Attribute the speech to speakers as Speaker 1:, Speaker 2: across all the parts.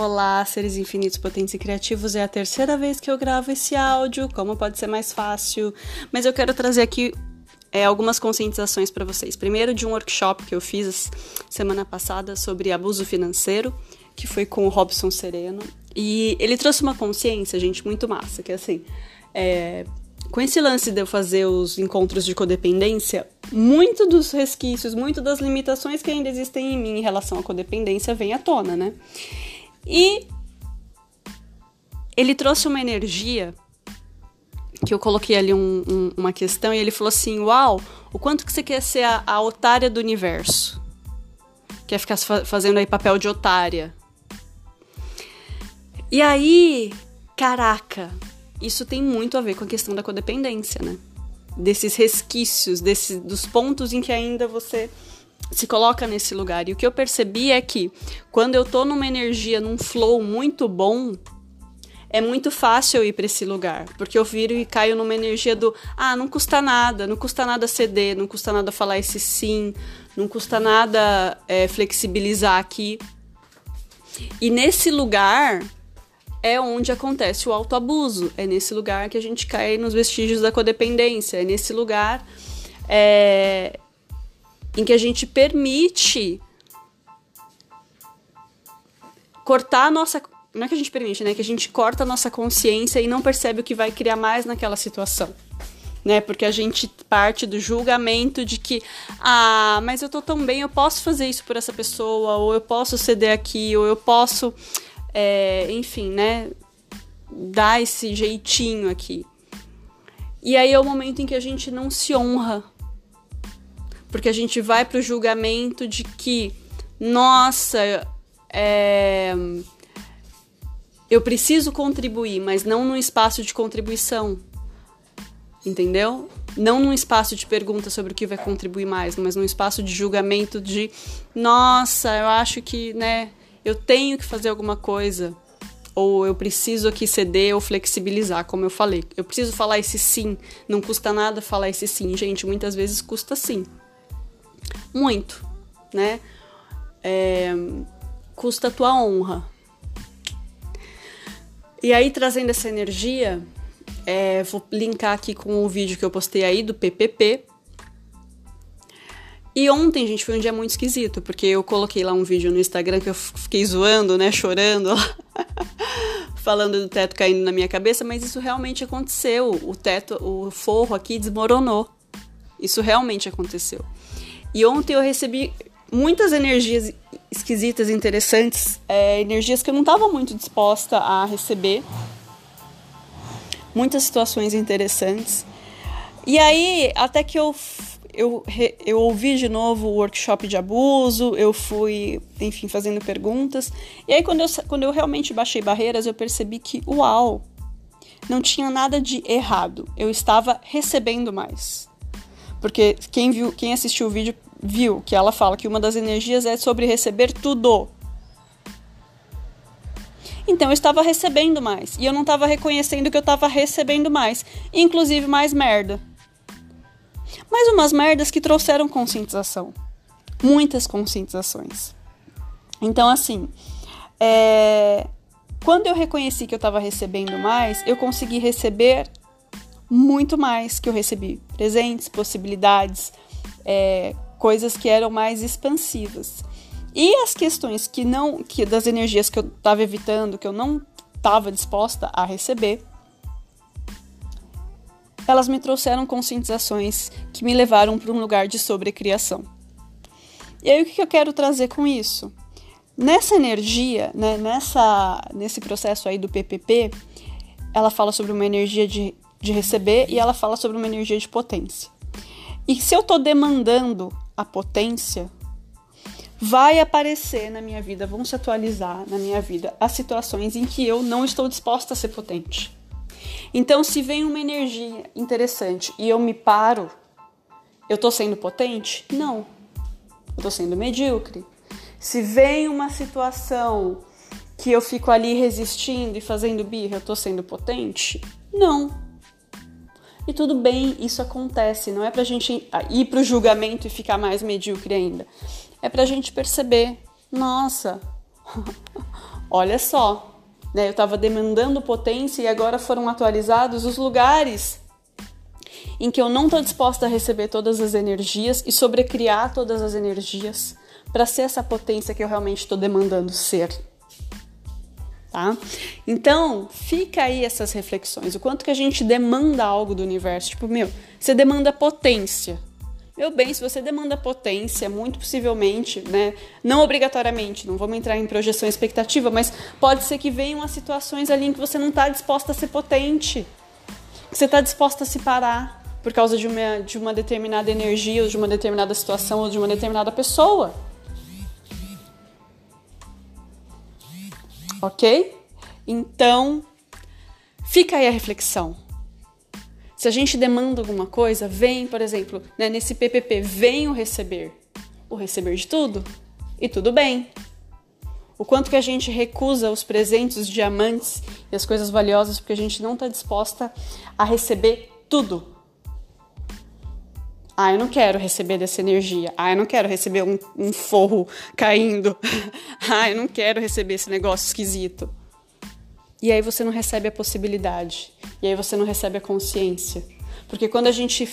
Speaker 1: Olá, seres infinitos, potentes e criativos. É a terceira vez que eu gravo esse áudio. Como pode ser mais fácil? Mas eu quero trazer aqui é, algumas conscientizações para vocês. Primeiro, de um workshop que eu fiz semana passada sobre abuso financeiro, que foi com o Robson Sereno. E ele trouxe uma consciência, gente, muito massa, que é assim. É, com esse lance de eu fazer os encontros de codependência, muito dos resquícios, muito das limitações que ainda existem em mim em relação à codependência vem à tona, né? E ele trouxe uma energia que eu coloquei ali um, um, uma questão e ele falou assim: Uau, o quanto que você quer ser a, a otária do universo? Quer ficar fazendo aí papel de otária? E aí, caraca, isso tem muito a ver com a questão da codependência, né? Desses resquícios, desse, dos pontos em que ainda você se coloca nesse lugar. E o que eu percebi é que quando eu tô numa energia, num flow muito bom, é muito fácil eu ir para esse lugar, porque eu viro e caio numa energia do ah, não custa nada, não custa nada ceder, não custa nada falar esse sim, não custa nada é, flexibilizar aqui. E nesse lugar é onde acontece o autoabuso, é nesse lugar que a gente cai nos vestígios da codependência, é nesse lugar é, em que a gente permite cortar a nossa. Não é que a gente permite, né? Que a gente corta a nossa consciência e não percebe o que vai criar mais naquela situação. Né? Porque a gente parte do julgamento de que, ah, mas eu tô tão bem, eu posso fazer isso por essa pessoa, ou eu posso ceder aqui, ou eu posso, é, enfim, né? Dar esse jeitinho aqui. E aí é o momento em que a gente não se honra porque a gente vai para o julgamento de que, nossa, é, eu preciso contribuir, mas não num espaço de contribuição, entendeu? Não num espaço de pergunta sobre o que vai contribuir mais, mas num espaço de julgamento de, nossa, eu acho que, né, eu tenho que fazer alguma coisa ou eu preciso aqui ceder ou flexibilizar, como eu falei. Eu preciso falar esse sim, não custa nada falar esse sim. Gente, muitas vezes custa sim muito, né? É, custa a tua honra. E aí, trazendo essa energia, é, vou linkar aqui com o vídeo que eu postei aí do PPP. E ontem, gente, foi um dia muito esquisito, porque eu coloquei lá um vídeo no Instagram que eu fiquei zoando, né, chorando, falando do teto caindo na minha cabeça, mas isso realmente aconteceu. O teto, o forro aqui desmoronou. Isso realmente aconteceu. E ontem eu recebi muitas energias esquisitas, interessantes, é, energias que eu não estava muito disposta a receber. Muitas situações interessantes. E aí, até que eu, eu, eu ouvi de novo o workshop de abuso, eu fui, enfim, fazendo perguntas. E aí, quando eu, quando eu realmente baixei barreiras, eu percebi que, uau, não tinha nada de errado. Eu estava recebendo mais. Porque quem viu, quem assistiu o vídeo viu que ela fala que uma das energias é sobre receber tudo. Então eu estava recebendo mais e eu não estava reconhecendo que eu estava recebendo mais, inclusive mais merda. Mas umas merdas que trouxeram conscientização. Muitas conscientizações. Então, assim, é... quando eu reconheci que eu estava recebendo mais, eu consegui receber muito mais que eu recebi. Presentes, possibilidades, é, coisas que eram mais expansivas. E as questões que não, que das energias que eu estava evitando, que eu não estava disposta a receber, elas me trouxeram conscientizações que me levaram para um lugar de sobrecriação. E aí o que eu quero trazer com isso? Nessa energia, né, nessa, nesse processo aí do PPP, ela fala sobre uma energia de de receber e ela fala sobre uma energia de potência. E se eu estou demandando a potência, vai aparecer na minha vida, vão se atualizar na minha vida as situações em que eu não estou disposta a ser potente. Então, se vem uma energia interessante e eu me paro, eu estou sendo potente? Não. Eu estou sendo medíocre. Se vem uma situação que eu fico ali resistindo e fazendo birra, eu estou sendo potente? Não. E tudo bem, isso acontece, não é pra gente ir pro julgamento e ficar mais medíocre ainda. É pra gente perceber, nossa, olha só, né? Eu estava demandando potência e agora foram atualizados os lugares em que eu não estou disposta a receber todas as energias e sobrecriar todas as energias para ser essa potência que eu realmente estou demandando ser. Tá? Então, fica aí essas reflexões. O quanto que a gente demanda algo do universo. Tipo, meu, você demanda potência. Meu bem, se você demanda potência, muito possivelmente, né? Não obrigatoriamente, não vamos entrar em projeção expectativa, mas pode ser que venham as situações ali em que você não está disposta a ser potente. Que você está disposta a se parar por causa de uma, de uma determinada energia, ou de uma determinada situação, ou de uma determinada pessoa. Ok? Então, fica aí a reflexão. Se a gente demanda alguma coisa, vem, por exemplo, né, nesse PPP, vem o receber. O receber de tudo. E tudo bem. O quanto que a gente recusa os presentes, os diamantes e as coisas valiosas porque a gente não está disposta a receber tudo. Ah, eu não quero receber dessa energia. Ah, eu não quero receber um, um forro caindo. ah, eu não quero receber esse negócio esquisito. E aí você não recebe a possibilidade. E aí você não recebe a consciência. Porque quando a gente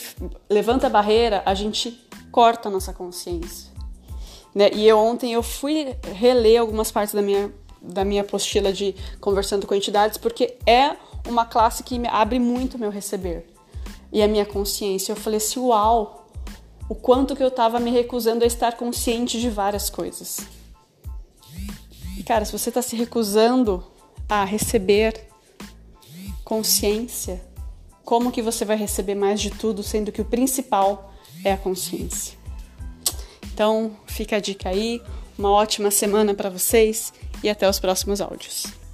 Speaker 1: levanta a barreira, a gente corta a nossa consciência. Né? E eu ontem eu fui reler algumas partes da minha, da minha apostila de Conversando com Entidades, porque é uma classe que me abre muito o meu receber e a minha consciência. Eu falei assim, uau, o quanto que eu estava me recusando a estar consciente de várias coisas. E cara, se você está se recusando a receber consciência, como que você vai receber mais de tudo, sendo que o principal é a consciência? Então, fica a dica aí, uma ótima semana para vocês e até os próximos áudios.